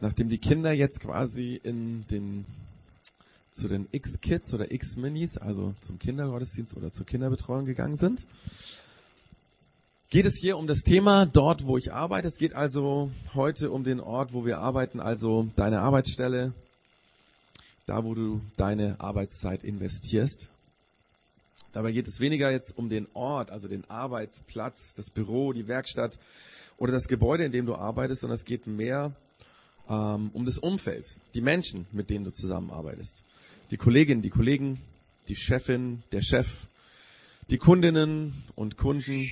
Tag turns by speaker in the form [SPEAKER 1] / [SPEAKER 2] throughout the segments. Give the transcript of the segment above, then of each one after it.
[SPEAKER 1] nachdem die Kinder jetzt quasi in den zu den X-Kids oder X-Minis, also zum Kindergottesdienst oder zur Kinderbetreuung gegangen sind, geht es hier um das Thema dort, wo ich arbeite. Es geht also heute um den Ort, wo wir arbeiten, also deine Arbeitsstelle, da wo du deine Arbeitszeit investierst. Dabei geht es weniger jetzt um den Ort, also den Arbeitsplatz, das Büro, die Werkstatt oder das Gebäude, in dem du arbeitest, sondern es geht mehr ähm, um das Umfeld, die Menschen, mit denen du zusammenarbeitest. Die Kolleginnen, die Kollegen, die Chefin, der Chef, die Kundinnen und Kunden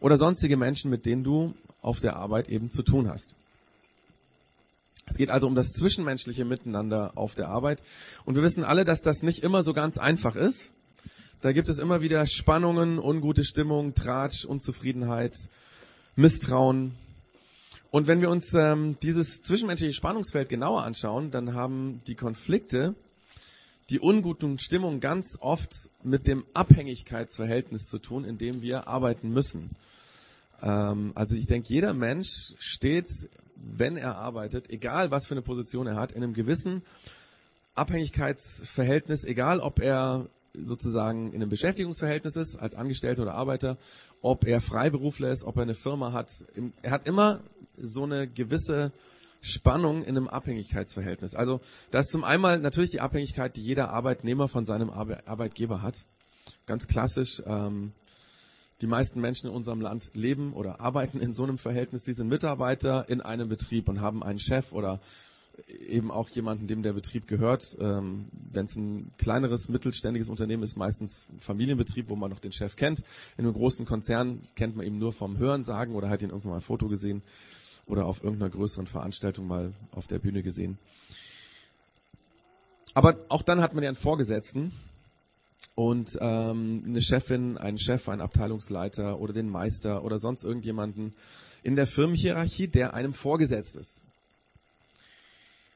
[SPEAKER 1] oder sonstige Menschen, mit denen du auf der Arbeit eben zu tun hast. Es geht also um das zwischenmenschliche Miteinander auf der Arbeit. Und wir wissen alle, dass das nicht immer so ganz einfach ist. Da gibt es immer wieder Spannungen, ungute Stimmung, Tratsch, Unzufriedenheit, Misstrauen, und wenn wir uns ähm, dieses zwischenmenschliche Spannungsfeld genauer anschauen, dann haben die Konflikte, die unguten Stimmungen ganz oft mit dem Abhängigkeitsverhältnis zu tun, in dem wir arbeiten müssen. Ähm, also ich denke, jeder Mensch steht, wenn er arbeitet, egal was für eine Position er hat, in einem gewissen Abhängigkeitsverhältnis, egal ob er sozusagen in einem Beschäftigungsverhältnis ist, als Angestellter oder Arbeiter, ob er Freiberufler ist, ob er eine Firma hat. Er hat immer so eine gewisse Spannung in einem Abhängigkeitsverhältnis. Also da ist zum einen natürlich die Abhängigkeit, die jeder Arbeitnehmer von seinem Arbe Arbeitgeber hat. Ganz klassisch. Ähm, die meisten Menschen in unserem Land leben oder arbeiten in so einem Verhältnis. Sie sind Mitarbeiter in einem Betrieb und haben einen Chef oder eben auch jemanden, dem der Betrieb gehört. Ähm, Wenn es ein kleineres, mittelständiges Unternehmen ist, meistens ein Familienbetrieb, wo man noch den Chef kennt. In einem großen Konzern kennt man ihn nur vom Hören sagen oder hat ihn irgendwann mal ein Foto gesehen oder auf irgendeiner größeren Veranstaltung mal auf der Bühne gesehen. Aber auch dann hat man ja einen Vorgesetzten und ähm, eine Chefin, einen Chef, einen Abteilungsleiter oder den Meister oder sonst irgendjemanden in der Firmenhierarchie, der einem vorgesetzt ist.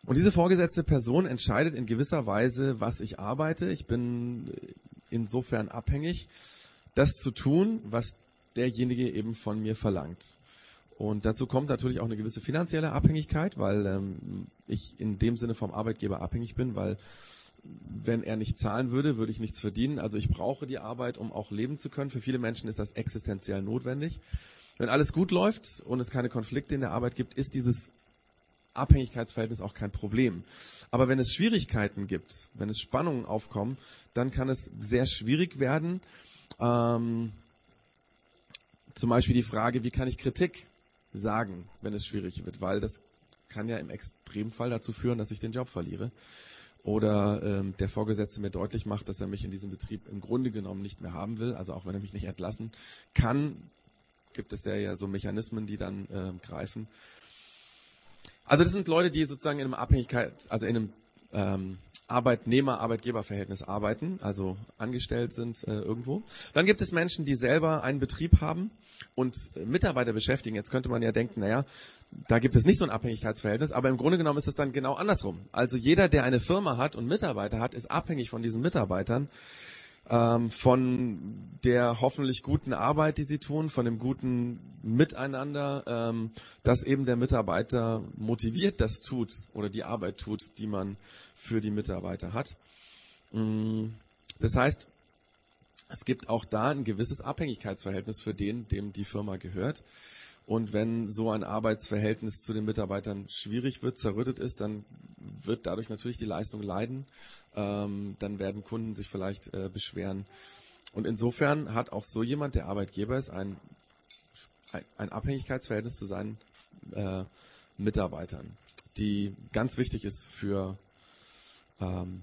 [SPEAKER 1] Und diese vorgesetzte Person entscheidet in gewisser Weise, was ich arbeite. Ich bin insofern abhängig, das zu tun, was derjenige eben von mir verlangt. Und dazu kommt natürlich auch eine gewisse finanzielle Abhängigkeit, weil ähm, ich in dem Sinne vom Arbeitgeber abhängig bin, weil wenn er nicht zahlen würde, würde ich nichts verdienen. Also ich brauche die Arbeit, um auch leben zu können. Für viele Menschen ist das existenziell notwendig. Wenn alles gut läuft und es keine Konflikte in der Arbeit gibt, ist dieses Abhängigkeitsverhältnis auch kein Problem. Aber wenn es Schwierigkeiten gibt, wenn es Spannungen aufkommen, dann kann es sehr schwierig werden. Ähm, zum Beispiel die Frage, wie kann ich Kritik sagen, wenn es schwierig wird, weil das kann ja im Extremfall dazu führen, dass ich den Job verliere. Oder ähm, der Vorgesetzte mir deutlich macht, dass er mich in diesem Betrieb im Grunde genommen nicht mehr haben will. Also auch wenn er mich nicht entlassen kann, gibt es ja, ja so Mechanismen, die dann äh, greifen. Also das sind Leute, die sozusagen in einem Abhängigkeit, also in einem ähm, Arbeitnehmer-Arbeitgeber-Verhältnis arbeiten, also angestellt sind äh, irgendwo. Dann gibt es Menschen, die selber einen Betrieb haben und äh, Mitarbeiter beschäftigen. Jetzt könnte man ja denken, naja, da gibt es nicht so ein Abhängigkeitsverhältnis, aber im Grunde genommen ist es dann genau andersrum. Also jeder, der eine Firma hat und Mitarbeiter hat, ist abhängig von diesen Mitarbeitern ähm, von der hoffentlich guten Arbeit, die sie tun, von dem guten Miteinander, ähm, dass eben der Mitarbeiter motiviert das tut oder die Arbeit tut, die man für die Mitarbeiter hat. Mm, das heißt, es gibt auch da ein gewisses Abhängigkeitsverhältnis für den, dem die Firma gehört. Und wenn so ein Arbeitsverhältnis zu den Mitarbeitern schwierig wird, zerrüttet ist, dann wird dadurch natürlich die Leistung leiden. Ähm, dann werden Kunden sich vielleicht äh, beschweren. Und insofern hat auch so jemand, der Arbeitgeber ist, ein, ein Abhängigkeitsverhältnis zu seinen äh, Mitarbeitern, die ganz wichtig ist für ähm,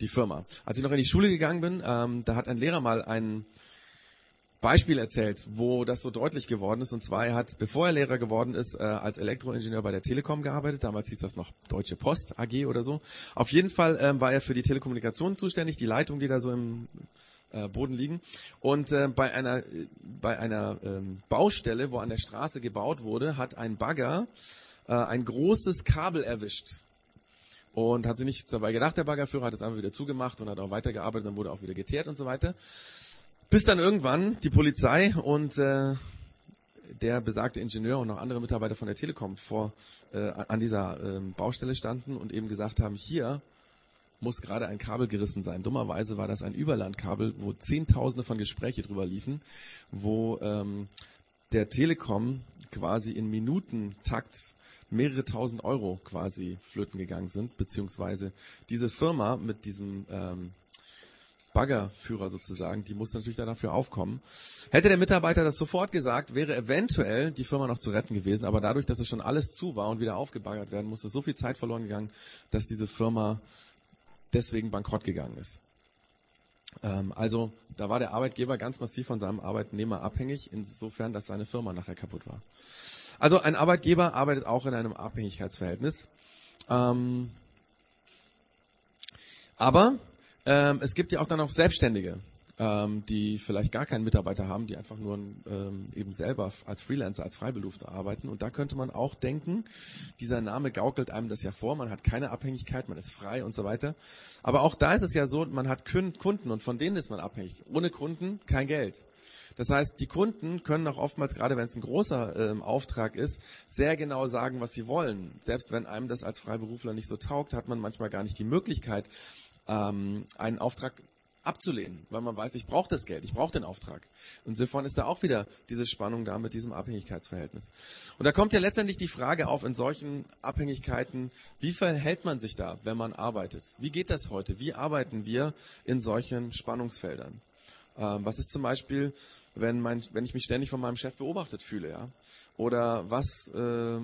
[SPEAKER 1] die Firma. Als ich noch in die Schule gegangen bin, ähm, da hat ein Lehrer mal einen Beispiel erzählt, wo das so deutlich geworden ist. Und zwar, er hat, bevor er Lehrer geworden ist, äh, als Elektroingenieur bei der Telekom gearbeitet. Damals hieß das noch Deutsche Post AG oder so. Auf jeden Fall ähm, war er für die Telekommunikation zuständig, die Leitungen, die da so im äh, Boden liegen. Und äh, bei einer, bei einer ähm, Baustelle, wo an der Straße gebaut wurde, hat ein Bagger äh, ein großes Kabel erwischt. Und hat sich nichts dabei gedacht, der Baggerführer hat es einfach wieder zugemacht und hat auch weitergearbeitet, dann wurde auch wieder geteert und so weiter. Bis dann irgendwann die Polizei und äh, der besagte Ingenieur und noch andere Mitarbeiter von der Telekom vor äh, an dieser ähm, Baustelle standen und eben gesagt haben, hier muss gerade ein Kabel gerissen sein. Dummerweise war das ein Überlandkabel, wo Zehntausende von Gespräche drüber liefen, wo ähm, der Telekom quasi in Minutentakt mehrere tausend Euro quasi flöten gegangen sind, beziehungsweise diese Firma mit diesem ähm, Baggerführer sozusagen, die muss natürlich dafür aufkommen. Hätte der Mitarbeiter das sofort gesagt, wäre eventuell die Firma noch zu retten gewesen, aber dadurch, dass es schon alles zu war und wieder aufgebaggert werden musste, so viel Zeit verloren gegangen, dass diese Firma deswegen bankrott gegangen ist. Ähm, also da war der Arbeitgeber ganz massiv von seinem Arbeitnehmer abhängig, insofern, dass seine Firma nachher kaputt war. Also ein Arbeitgeber arbeitet auch in einem Abhängigkeitsverhältnis. Ähm, aber ähm, es gibt ja auch dann auch Selbstständige, ähm, die vielleicht gar keinen Mitarbeiter haben, die einfach nur ähm, eben selber als Freelancer, als Freiberufler arbeiten. Und da könnte man auch denken, dieser Name gaukelt einem das ja vor, man hat keine Abhängigkeit, man ist frei und so weiter. Aber auch da ist es ja so, man hat Kunden und von denen ist man abhängig. Ohne Kunden kein Geld. Das heißt, die Kunden können auch oftmals, gerade wenn es ein großer ähm, Auftrag ist, sehr genau sagen, was sie wollen. Selbst wenn einem das als Freiberufler nicht so taugt, hat man manchmal gar nicht die Möglichkeit, ähm, einen Auftrag abzulehnen, weil man weiß, ich brauche das Geld, ich brauche den Auftrag. Insofern ist da auch wieder diese Spannung da mit diesem Abhängigkeitsverhältnis. Und da kommt ja letztendlich die Frage auf in solchen Abhängigkeiten, wie verhält man sich da, wenn man arbeitet? Wie geht das heute? Wie arbeiten wir in solchen Spannungsfeldern? Ähm, was ist zum Beispiel, wenn, mein, wenn ich mich ständig von meinem Chef beobachtet fühle, ja? Oder was, äh,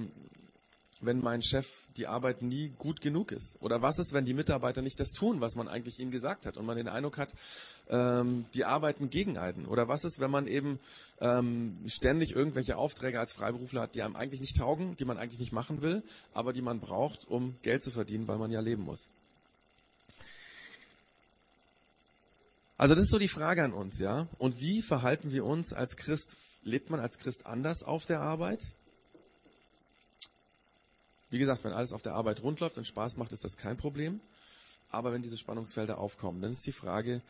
[SPEAKER 1] wenn mein Chef die Arbeit nie gut genug ist? Oder was ist, wenn die Mitarbeiter nicht das tun, was man eigentlich ihnen gesagt hat und man den Eindruck hat, ähm, die arbeiten gegen einen? Oder was ist, wenn man eben ähm, ständig irgendwelche Aufträge als Freiberufler hat, die einem eigentlich nicht taugen, die man eigentlich nicht machen will, aber die man braucht, um Geld zu verdienen, weil man ja leben muss? Also das ist so die Frage an uns, ja. Und wie verhalten wir uns als Christ? Lebt man als Christ anders auf der Arbeit? Wie gesagt, wenn alles auf der Arbeit rundläuft und Spaß macht, ist das kein Problem. Aber wenn diese Spannungsfelder aufkommen, dann ist die Frage,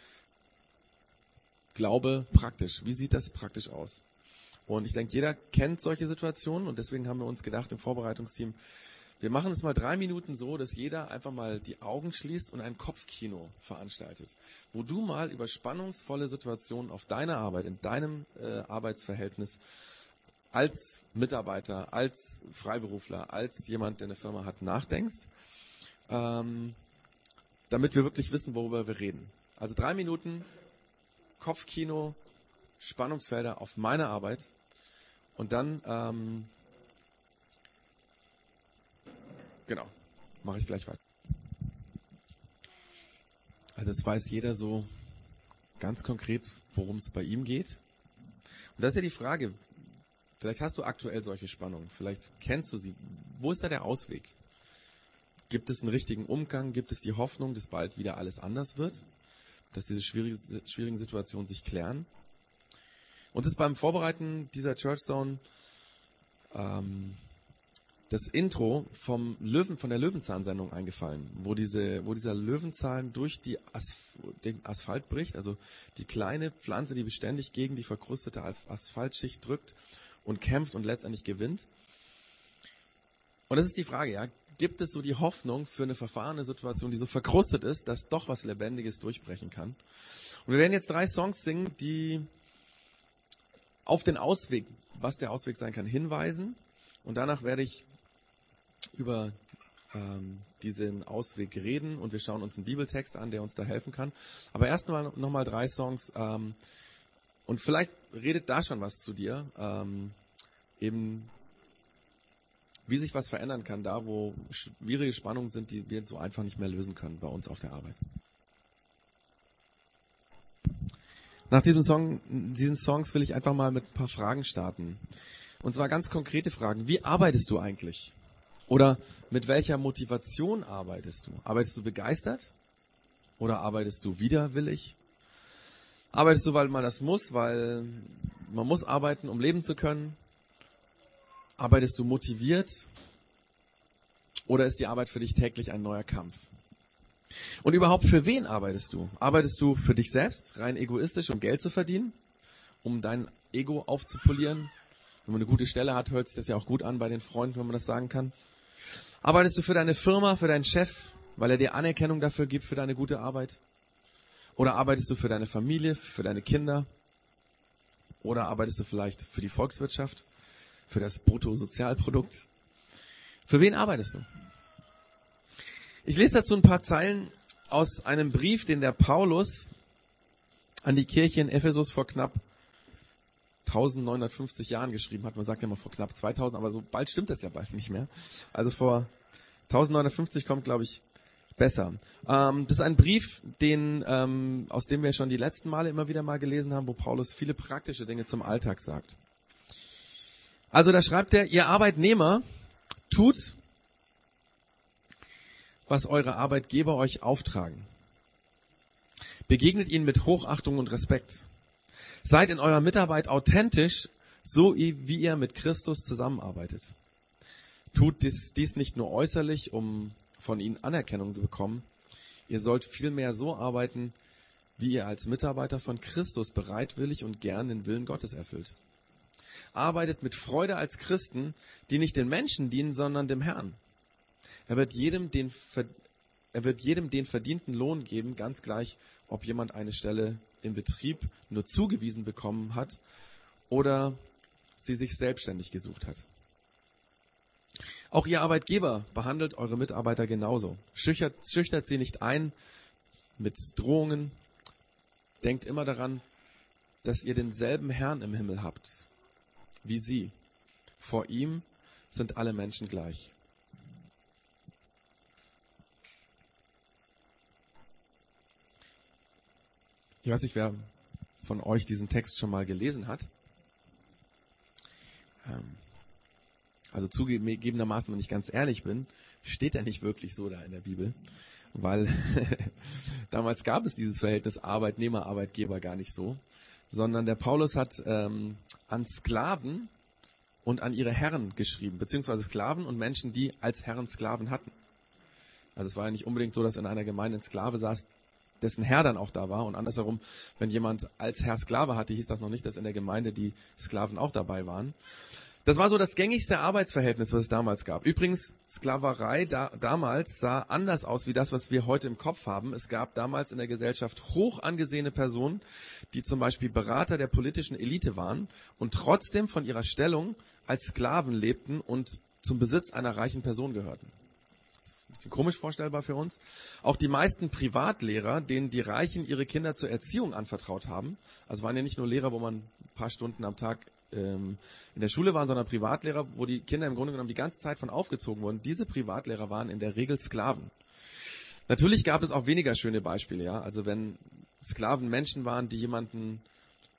[SPEAKER 1] Glaube praktisch. Wie sieht das praktisch aus? Und ich denke, jeder kennt solche Situationen und deswegen haben wir uns gedacht im Vorbereitungsteam, wir machen es mal drei Minuten so, dass jeder einfach mal die Augen schließt und ein Kopfkino veranstaltet, wo du mal über spannungsvolle Situationen auf deiner Arbeit, in deinem äh, Arbeitsverhältnis als Mitarbeiter, als Freiberufler, als jemand, der eine Firma hat, nachdenkst, ähm, damit wir wirklich wissen, worüber wir reden. Also drei Minuten Kopfkino, Spannungsfelder auf meine Arbeit und dann, ähm, genau, mache ich gleich weiter. Also jetzt weiß jeder so ganz konkret, worum es bei ihm geht. Und das ist ja die Frage, Vielleicht hast du aktuell solche Spannungen. Vielleicht kennst du sie. Wo ist da der Ausweg? Gibt es einen richtigen Umgang? Gibt es die Hoffnung, dass bald wieder alles anders wird? Dass diese schwierige, schwierigen Situationen sich klären? Und ist beim Vorbereiten dieser Church Zone ähm, das Intro vom Löwen, von der Löwenzahn-Sendung eingefallen, wo diese, wo dieser Löwenzahn durch die As den Asphalt bricht, also die kleine Pflanze, die beständig gegen die verkrustete Asphaltschicht drückt und kämpft und letztendlich gewinnt. Und das ist die Frage, ja. Gibt es so die Hoffnung für eine verfahrene Situation, die so verkrustet ist, dass doch was Lebendiges durchbrechen kann? Und wir werden jetzt drei Songs singen, die auf den Ausweg, was der Ausweg sein kann, hinweisen. Und danach werde ich über ähm, diesen Ausweg reden und wir schauen uns einen Bibeltext an, der uns da helfen kann. Aber erst mal nochmal drei Songs, ähm, und vielleicht redet da schon was zu dir, ähm, eben wie sich was verändern kann, da wo schwierige Spannungen sind, die wir so einfach nicht mehr lösen können bei uns auf der Arbeit. Nach diesem Song, diesen Songs will ich einfach mal mit ein paar Fragen starten. Und zwar ganz konkrete Fragen. Wie arbeitest du eigentlich? Oder mit welcher Motivation arbeitest du? Arbeitest du begeistert? Oder arbeitest du widerwillig? Arbeitest du, weil man das muss, weil man muss arbeiten, um leben zu können? Arbeitest du motiviert? Oder ist die Arbeit für dich täglich ein neuer Kampf? Und überhaupt, für wen arbeitest du? Arbeitest du für dich selbst, rein egoistisch, um Geld zu verdienen? Um dein Ego aufzupolieren? Wenn man eine gute Stelle hat, hört sich das ja auch gut an bei den Freunden, wenn man das sagen kann. Arbeitest du für deine Firma, für deinen Chef, weil er dir Anerkennung dafür gibt, für deine gute Arbeit? Oder arbeitest du für deine Familie, für deine Kinder? Oder arbeitest du vielleicht für die Volkswirtschaft, für das Bruttosozialprodukt? Für wen arbeitest du? Ich lese dazu ein paar Zeilen aus einem Brief, den der Paulus an die Kirche in Ephesus vor knapp 1950 Jahren geschrieben hat. Man sagt ja mal vor knapp 2000, aber so bald stimmt das ja bald nicht mehr. Also vor 1950 kommt, glaube ich, besser. Ähm, das ist ein Brief, den, ähm, aus dem wir schon die letzten Male immer wieder mal gelesen haben, wo Paulus viele praktische Dinge zum Alltag sagt. Also da schreibt er, ihr Arbeitnehmer tut, was eure Arbeitgeber euch auftragen. Begegnet ihnen mit Hochachtung und Respekt. Seid in eurer Mitarbeit authentisch, so wie ihr mit Christus zusammenarbeitet. Tut dies, dies nicht nur äußerlich, um von ihnen Anerkennung zu bekommen. Ihr sollt vielmehr so arbeiten, wie ihr als Mitarbeiter von Christus bereitwillig und gern den Willen Gottes erfüllt. Arbeitet mit Freude als Christen, die nicht den Menschen dienen, sondern dem Herrn. Er wird jedem den, er wird jedem den verdienten Lohn geben, ganz gleich, ob jemand eine Stelle im Betrieb nur zugewiesen bekommen hat oder sie sich selbstständig gesucht hat. Auch Ihr Arbeitgeber behandelt eure Mitarbeiter genauso. Schüchtert, schüchtert sie nicht ein mit Drohungen. Denkt immer daran, dass ihr denselben Herrn im Himmel habt wie sie. Vor ihm sind alle Menschen gleich. Ich weiß nicht, wer von euch diesen Text schon mal gelesen hat. Ähm, also zugegebenermaßen, wenn ich ganz ehrlich bin, steht er nicht wirklich so da in der Bibel, weil damals gab es dieses Verhältnis Arbeitnehmer-Arbeitgeber gar nicht so, sondern der Paulus hat ähm, an Sklaven und an ihre Herren geschrieben, beziehungsweise Sklaven und Menschen, die als Herren Sklaven hatten. Also es war ja nicht unbedingt so, dass in einer Gemeinde ein Sklave saß, dessen Herr dann auch da war. Und andersherum, wenn jemand als Herr Sklave hatte, hieß das noch nicht, dass in der Gemeinde die Sklaven auch dabei waren. Das war so das gängigste Arbeitsverhältnis, was es damals gab. Übrigens, Sklaverei da, damals sah anders aus wie das, was wir heute im Kopf haben. Es gab damals in der Gesellschaft hoch angesehene Personen, die zum Beispiel Berater der politischen Elite waren und trotzdem von ihrer Stellung als Sklaven lebten und zum Besitz einer reichen Person gehörten. Das ist ein bisschen komisch vorstellbar für uns. Auch die meisten Privatlehrer, denen die Reichen ihre Kinder zur Erziehung anvertraut haben, also waren ja nicht nur Lehrer, wo man ein paar Stunden am Tag ähm, in der Schule waren, sondern Privatlehrer, wo die Kinder im Grunde genommen die ganze Zeit von aufgezogen wurden. Diese Privatlehrer waren in der Regel Sklaven. Natürlich gab es auch weniger schöne Beispiele, ja. Also wenn Sklaven Menschen waren, die jemanden,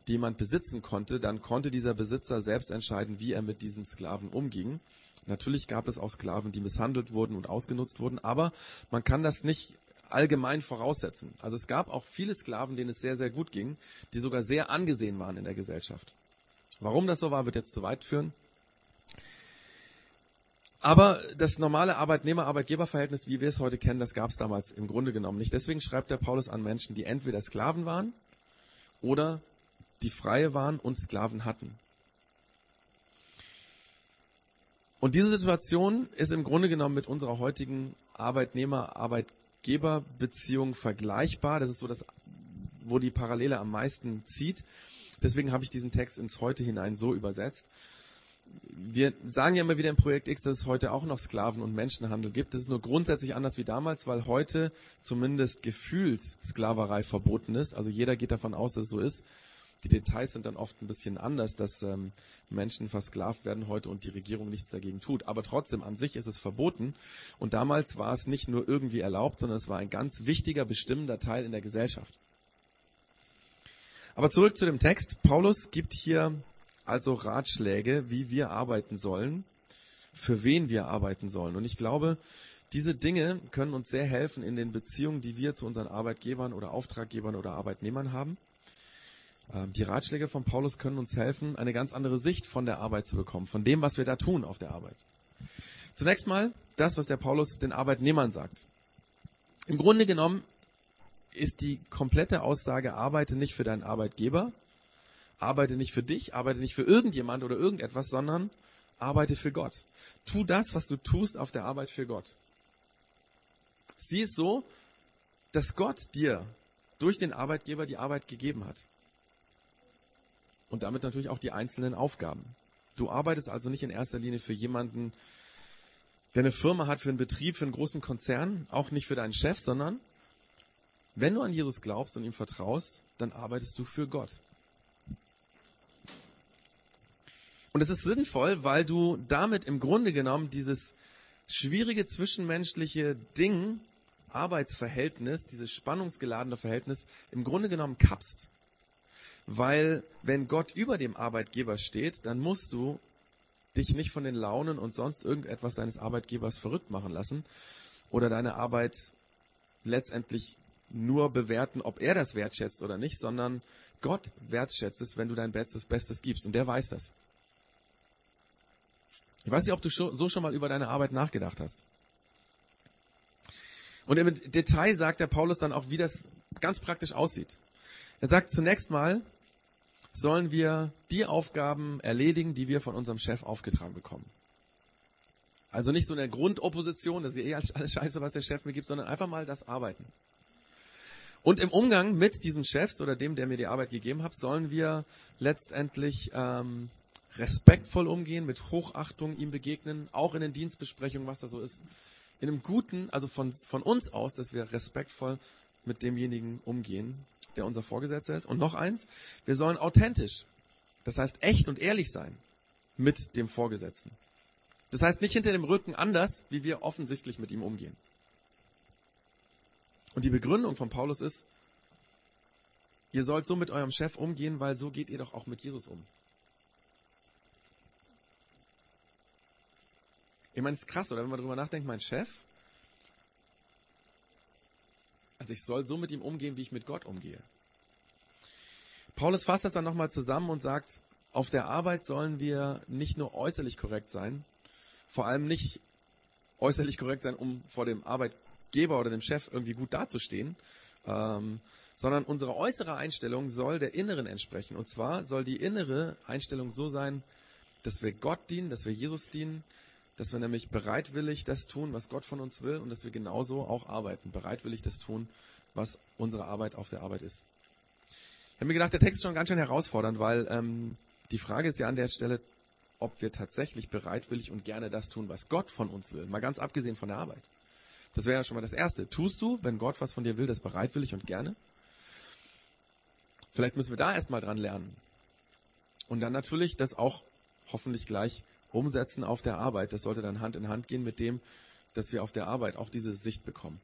[SPEAKER 1] die jemand besitzen konnte, dann konnte dieser Besitzer selbst entscheiden, wie er mit diesem Sklaven umging. Natürlich gab es auch Sklaven, die misshandelt wurden und ausgenutzt wurden, aber man kann das nicht allgemein voraussetzen. Also es gab auch viele Sklaven, denen es sehr, sehr gut ging, die sogar sehr angesehen waren in der Gesellschaft. Warum das so war, wird jetzt zu weit führen. Aber das normale Arbeitnehmer-Arbeitgeber-Verhältnis, wie wir es heute kennen, das gab es damals im Grunde genommen nicht. Deswegen schreibt der Paulus an Menschen, die entweder Sklaven waren oder die freie waren und Sklaven hatten. Und diese Situation ist im Grunde genommen mit unserer heutigen Arbeitnehmer-Arbeitgeber-Beziehung vergleichbar. Das ist so das, wo die Parallele am meisten zieht. Deswegen habe ich diesen Text ins Heute hinein so übersetzt. Wir sagen ja immer wieder im Projekt X, dass es heute auch noch Sklaven- und Menschenhandel gibt. Das ist nur grundsätzlich anders wie damals, weil heute zumindest gefühlt Sklaverei verboten ist. Also jeder geht davon aus, dass es so ist. Die Details sind dann oft ein bisschen anders, dass ähm, Menschen versklavt werden heute und die Regierung nichts dagegen tut. Aber trotzdem, an sich ist es verboten. Und damals war es nicht nur irgendwie erlaubt, sondern es war ein ganz wichtiger, bestimmender Teil in der Gesellschaft. Aber zurück zu dem Text. Paulus gibt hier also Ratschläge, wie wir arbeiten sollen, für wen wir arbeiten sollen. Und ich glaube, diese Dinge können uns sehr helfen in den Beziehungen, die wir zu unseren Arbeitgebern oder Auftraggebern oder Arbeitnehmern haben. Ähm, die Ratschläge von Paulus können uns helfen, eine ganz andere Sicht von der Arbeit zu bekommen, von dem, was wir da tun auf der Arbeit. Zunächst mal das, was der Paulus den Arbeitnehmern sagt. Im Grunde genommen ist die komplette Aussage, arbeite nicht für deinen Arbeitgeber, Arbeite nicht für dich, arbeite nicht für irgendjemand oder irgendetwas, sondern arbeite für Gott. Tu das, was du tust auf der Arbeit für Gott. Sieh es so, dass Gott dir durch den Arbeitgeber die Arbeit gegeben hat. Und damit natürlich auch die einzelnen Aufgaben. Du arbeitest also nicht in erster Linie für jemanden, der eine Firma hat, für einen Betrieb, für einen großen Konzern, auch nicht für deinen Chef, sondern wenn du an Jesus glaubst und ihm vertraust, dann arbeitest du für Gott. Und es ist sinnvoll, weil du damit im Grunde genommen dieses schwierige zwischenmenschliche Ding, Arbeitsverhältnis, dieses spannungsgeladene Verhältnis im Grunde genommen kappst. Weil wenn Gott über dem Arbeitgeber steht, dann musst du dich nicht von den Launen und sonst irgendetwas deines Arbeitgebers verrückt machen lassen oder deine Arbeit letztendlich nur bewerten, ob er das wertschätzt oder nicht, sondern Gott wertschätzt es, wenn du dein Bestes, Bestes gibst. Und der weiß das. Ich weiß nicht, ob du so schon mal über deine Arbeit nachgedacht hast. Und im Detail sagt der Paulus dann auch, wie das ganz praktisch aussieht. Er sagt zunächst mal, sollen wir die Aufgaben erledigen, die wir von unserem Chef aufgetragen bekommen. Also nicht so eine Grundopposition, das ist eh alles scheiße, was der Chef mir gibt, sondern einfach mal das Arbeiten. Und im Umgang mit diesen Chefs oder dem, der mir die Arbeit gegeben hat, sollen wir letztendlich ähm, respektvoll umgehen, mit Hochachtung ihm begegnen, auch in den Dienstbesprechungen, was da so ist. In einem guten, also von, von uns aus, dass wir respektvoll mit demjenigen umgehen, der unser Vorgesetzter ist. Und noch eins, wir sollen authentisch, das heißt echt und ehrlich sein mit dem Vorgesetzten. Das heißt nicht hinter dem Rücken anders, wie wir offensichtlich mit ihm umgehen. Und die Begründung von Paulus ist, ihr sollt so mit eurem Chef umgehen, weil so geht ihr doch auch mit Jesus um. Ich meine, ist krass, oder wenn man darüber nachdenkt, mein Chef, also ich soll so mit ihm umgehen, wie ich mit Gott umgehe. Paulus fasst das dann nochmal zusammen und sagt, auf der Arbeit sollen wir nicht nur äußerlich korrekt sein, vor allem nicht äußerlich korrekt sein, um vor dem Arbeit, Arbeitgeber oder dem Chef irgendwie gut dazustehen, ähm, sondern unsere äußere Einstellung soll der inneren entsprechen. Und zwar soll die innere Einstellung so sein, dass wir Gott dienen, dass wir Jesus dienen, dass wir nämlich bereitwillig das tun, was Gott von uns will und dass wir genauso auch arbeiten, bereitwillig das tun, was unsere Arbeit auf der Arbeit ist. Ich habe mir gedacht, der Text ist schon ganz schön herausfordernd, weil ähm, die Frage ist ja an der Stelle, ob wir tatsächlich bereitwillig und gerne das tun, was Gott von uns will, mal ganz abgesehen von der Arbeit. Das wäre ja schon mal das Erste. Tust du, wenn Gott was von dir will, das bereitwillig und gerne? Vielleicht müssen wir da erstmal dran lernen. Und dann natürlich das auch hoffentlich gleich umsetzen auf der Arbeit. Das sollte dann Hand in Hand gehen mit dem, dass wir auf der Arbeit auch diese Sicht bekommen.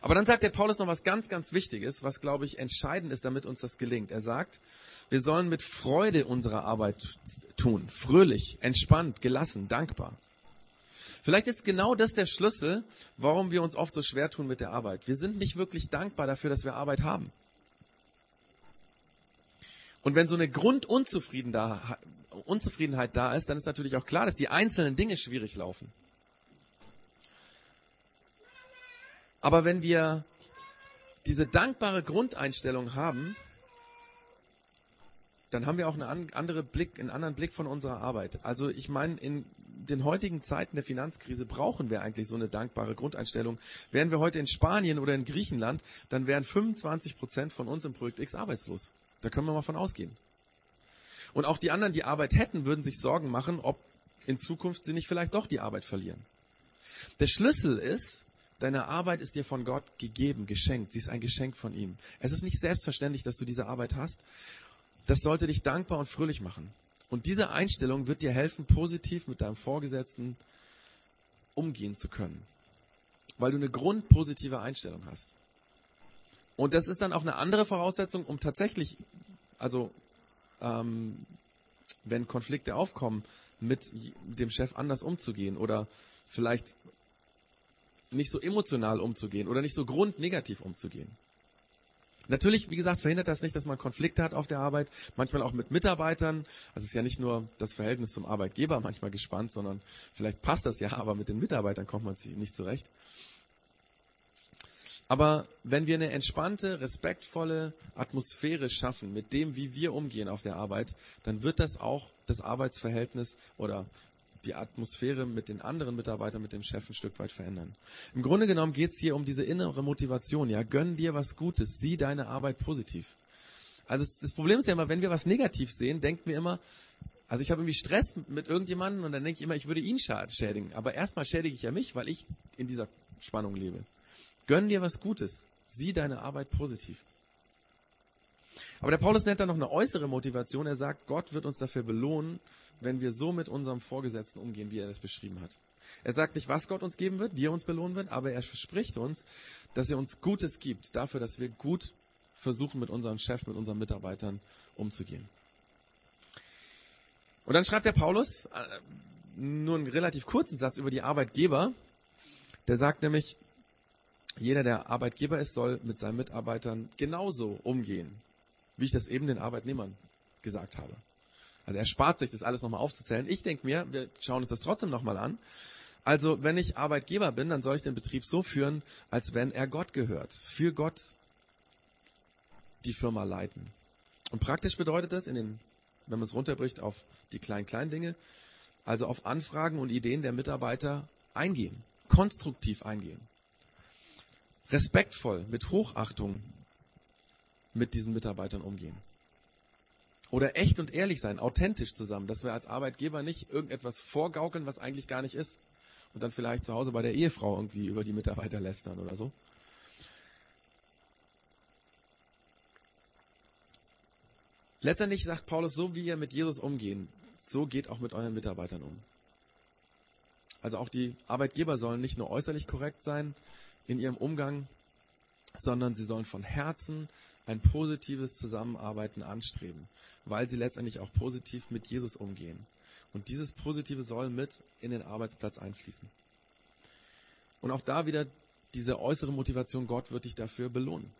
[SPEAKER 1] Aber dann sagt der Paulus noch was ganz, ganz Wichtiges, was, glaube ich, entscheidend ist, damit uns das gelingt. Er sagt, wir sollen mit Freude unsere Arbeit tun. Fröhlich, entspannt, gelassen, dankbar. Vielleicht ist genau das der Schlüssel, warum wir uns oft so schwer tun mit der Arbeit. Wir sind nicht wirklich dankbar dafür, dass wir Arbeit haben. Und wenn so eine Grundunzufriedenheit da ist, dann ist natürlich auch klar, dass die einzelnen Dinge schwierig laufen. Aber wenn wir diese dankbare Grundeinstellung haben, dann haben wir auch einen, andere Blick, einen anderen Blick von unserer Arbeit. Also ich meine, in den heutigen Zeiten der Finanzkrise brauchen wir eigentlich so eine dankbare Grundeinstellung. Wären wir heute in Spanien oder in Griechenland, dann wären 25 Prozent von uns im Projekt X arbeitslos. Da können wir mal von ausgehen. Und auch die anderen, die Arbeit hätten, würden sich Sorgen machen, ob in Zukunft sie nicht vielleicht doch die Arbeit verlieren. Der Schlüssel ist, deine Arbeit ist dir von Gott gegeben, geschenkt. Sie ist ein Geschenk von ihm. Es ist nicht selbstverständlich, dass du diese Arbeit hast. Das sollte dich dankbar und fröhlich machen. Und diese Einstellung wird dir helfen, positiv mit deinem Vorgesetzten umgehen zu können. Weil du eine grundpositive Einstellung hast. Und das ist dann auch eine andere Voraussetzung, um tatsächlich, also ähm, wenn Konflikte aufkommen, mit dem Chef anders umzugehen oder vielleicht nicht so emotional umzugehen oder nicht so grundnegativ umzugehen. Natürlich, wie gesagt, verhindert das nicht, dass man Konflikte hat auf der Arbeit, manchmal auch mit Mitarbeitern. Also es ist ja nicht nur das Verhältnis zum Arbeitgeber manchmal gespannt, sondern vielleicht passt das ja, aber mit den Mitarbeitern kommt man sich nicht zurecht. Aber wenn wir eine entspannte, respektvolle Atmosphäre schaffen mit dem, wie wir umgehen auf der Arbeit, dann wird das auch das Arbeitsverhältnis oder die Atmosphäre mit den anderen Mitarbeitern, mit dem Chef ein Stück weit verändern. Im Grunde genommen geht es hier um diese innere Motivation. Ja, gönn dir was Gutes, sieh deine Arbeit positiv. Also das Problem ist ja immer, wenn wir was negativ sehen, denken wir immer, also ich habe irgendwie Stress mit irgendjemandem und dann denke ich immer, ich würde ihn schädigen. Aber erstmal schädige ich ja mich, weil ich in dieser Spannung lebe. Gönn dir was Gutes. Sieh deine Arbeit positiv. Aber der Paulus nennt da noch eine äußere Motivation. Er sagt, Gott wird uns dafür belohnen, wenn wir so mit unserem Vorgesetzten umgehen, wie er das beschrieben hat. Er sagt nicht, was Gott uns geben wird, wie er uns belohnen wird, aber er verspricht uns, dass er uns Gutes gibt, dafür, dass wir gut versuchen, mit unserem Chef, mit unseren Mitarbeitern umzugehen. Und dann schreibt der Paulus äh, nur einen relativ kurzen Satz über die Arbeitgeber. Der sagt nämlich, jeder, der Arbeitgeber ist, soll mit seinen Mitarbeitern genauso umgehen, wie ich das eben den Arbeitnehmern gesagt habe. Also er spart sich das alles nochmal aufzuzählen. Ich denke mir, wir schauen uns das trotzdem nochmal an. Also wenn ich Arbeitgeber bin, dann soll ich den Betrieb so führen, als wenn er Gott gehört. Für Gott die Firma leiten. Und praktisch bedeutet das, in den, wenn man es runterbricht auf die kleinen, kleinen Dinge, also auf Anfragen und Ideen der Mitarbeiter eingehen, konstruktiv eingehen, respektvoll, mit Hochachtung mit diesen Mitarbeitern umgehen. Oder echt und ehrlich sein, authentisch zusammen, dass wir als Arbeitgeber nicht irgendetwas vorgaukeln, was eigentlich gar nicht ist. Und dann vielleicht zu Hause bei der Ehefrau irgendwie über die Mitarbeiter lästern oder so. Letztendlich sagt Paulus, so wie ihr mit Jesus umgehen, so geht auch mit euren Mitarbeitern um. Also auch die Arbeitgeber sollen nicht nur äußerlich korrekt sein in ihrem Umgang, sondern sie sollen von Herzen ein positives Zusammenarbeiten anstreben, weil sie letztendlich auch positiv mit Jesus umgehen. Und dieses Positive soll mit in den Arbeitsplatz einfließen. Und auch da wieder diese äußere Motivation, Gott wird dich dafür belohnen.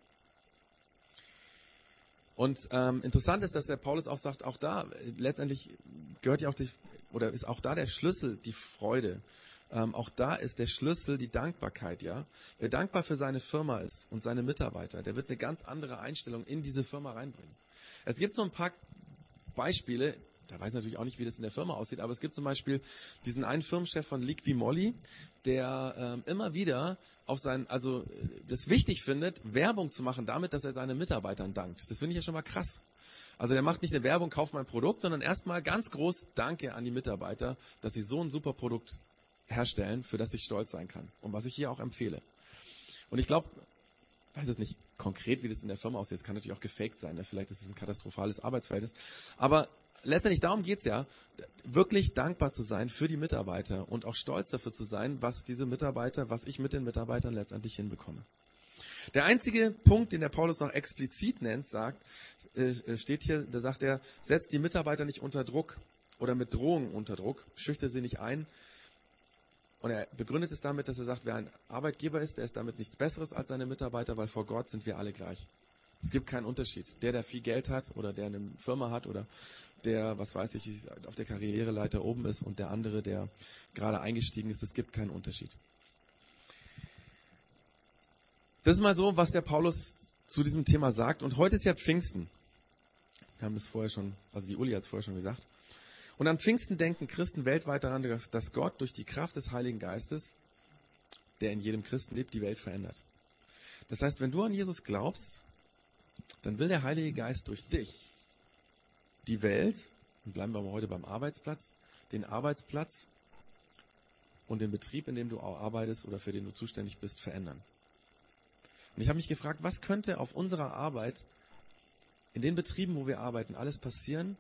[SPEAKER 1] Und ähm, interessant ist, dass der Paulus auch sagt, auch da letztendlich gehört ja auch die, oder ist auch da der Schlüssel die Freude. Ähm, auch da ist der Schlüssel die Dankbarkeit, ja. Wer dankbar für seine Firma ist und seine Mitarbeiter, der wird eine ganz andere Einstellung in diese Firma reinbringen. Es gibt so ein paar Beispiele, da weiß ich natürlich auch nicht, wie das in der Firma aussieht, aber es gibt zum Beispiel diesen einen Firmenchef von Liqui Molly, der ähm, immer wieder auf sein, also das wichtig findet, Werbung zu machen damit, dass er seinen Mitarbeitern dankt. Das finde ich ja schon mal krass. Also der macht nicht eine Werbung, kauf mein Produkt, sondern erstmal ganz groß Danke an die Mitarbeiter, dass sie so ein super Produkt herstellen, für das ich stolz sein kann und was ich hier auch empfehle. Und ich glaube, weiß es nicht konkret, wie das in der Firma aussieht. Es kann natürlich auch gefaked sein. Ne? Vielleicht ist es ein katastrophales Arbeitsverhältnis. Aber letztendlich darum geht's ja, wirklich dankbar zu sein für die Mitarbeiter und auch stolz dafür zu sein, was diese Mitarbeiter, was ich mit den Mitarbeitern letztendlich hinbekomme. Der einzige Punkt, den der Paulus noch explizit nennt, sagt, äh, äh, steht hier, da sagt er, setzt die Mitarbeiter nicht unter Druck oder mit Drohungen unter Druck, schüchter sie nicht ein. Und er begründet es damit, dass er sagt, wer ein Arbeitgeber ist, der ist damit nichts Besseres als seine Mitarbeiter, weil vor Gott sind wir alle gleich. Es gibt keinen Unterschied. Der, der viel Geld hat oder der eine Firma hat oder der, was weiß ich, auf der Karriereleiter oben ist und der andere, der gerade eingestiegen ist, es gibt keinen Unterschied. Das ist mal so, was der Paulus zu diesem Thema sagt. Und heute ist ja Pfingsten. Wir haben das vorher schon, also die Uli hat es vorher schon gesagt. Und an Pfingsten denken Christen weltweit daran, dass Gott durch die Kraft des Heiligen Geistes, der in jedem Christen lebt, die Welt verändert. Das heißt, wenn du an Jesus glaubst, dann will der Heilige Geist durch dich die Welt, und bleiben wir mal heute beim Arbeitsplatz, den Arbeitsplatz und den Betrieb, in dem du arbeitest oder für den du zuständig bist, verändern. Und ich habe mich gefragt, was könnte auf unserer Arbeit, in den Betrieben, wo wir arbeiten, alles passieren,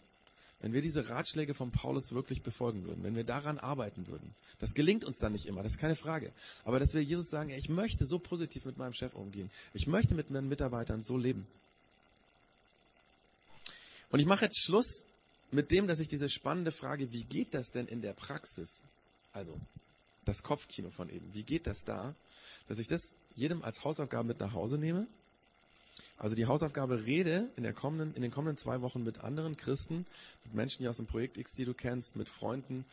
[SPEAKER 1] wenn wir diese Ratschläge von Paulus wirklich befolgen würden, wenn wir daran arbeiten würden. Das gelingt uns dann nicht immer, das ist keine Frage. Aber dass wir Jesus sagen, ich möchte so positiv mit meinem Chef umgehen. Ich möchte mit meinen Mitarbeitern so leben. Und ich mache jetzt Schluss mit dem, dass ich diese spannende Frage, wie geht das denn in der Praxis? Also, das Kopfkino von eben. Wie geht das da? Dass ich das jedem als Hausaufgabe mit nach Hause nehme. Also die Hausaufgabe rede in, der kommenden, in den kommenden zwei Wochen mit anderen Christen, mit Menschen hier aus dem Projekt X, die du kennst, mit Freunden,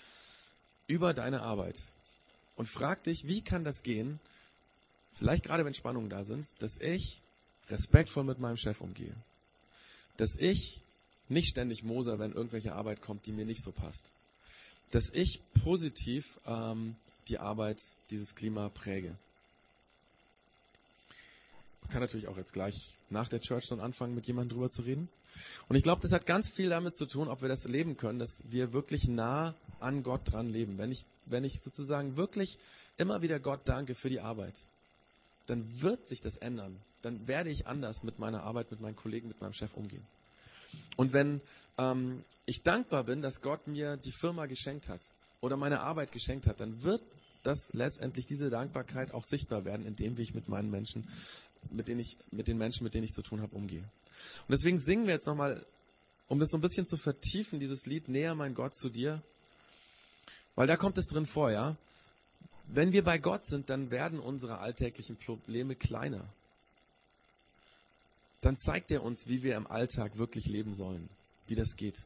[SPEAKER 1] über deine Arbeit. Und frag dich, wie kann das gehen, vielleicht gerade wenn Spannungen da sind, dass ich respektvoll mit meinem Chef umgehe. Dass ich nicht ständig moser, wenn irgendwelche Arbeit kommt, die mir nicht so passt. Dass ich positiv ähm, die Arbeit, dieses Klima präge. Man kann natürlich auch jetzt gleich nach der Church dann anfangen, mit jemandem drüber zu reden. Und ich glaube, das hat ganz viel damit zu tun, ob wir das leben können, dass wir wirklich nah an Gott dran leben. Wenn ich, wenn ich sozusagen wirklich immer wieder Gott danke für die Arbeit, dann wird sich das ändern. Dann werde ich anders mit meiner Arbeit, mit meinen Kollegen, mit meinem Chef umgehen. Und wenn ähm, ich dankbar bin, dass Gott mir die Firma geschenkt hat oder meine Arbeit geschenkt hat, dann wird das letztendlich diese Dankbarkeit auch sichtbar werden, indem ich mit meinen Menschen, mit denen ich, mit den Menschen, mit denen ich zu tun habe, umgehe. Und deswegen singen wir jetzt nochmal, um das so ein bisschen zu vertiefen, dieses Lied Näher mein Gott zu dir. Weil da kommt es drin vor, ja. Wenn wir bei Gott sind, dann werden unsere alltäglichen Probleme kleiner. Dann zeigt er uns, wie wir im Alltag wirklich leben sollen, wie das geht.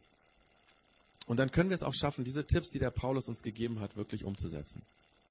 [SPEAKER 1] Und dann können wir es auch schaffen, diese Tipps, die der Paulus uns gegeben hat, wirklich umzusetzen.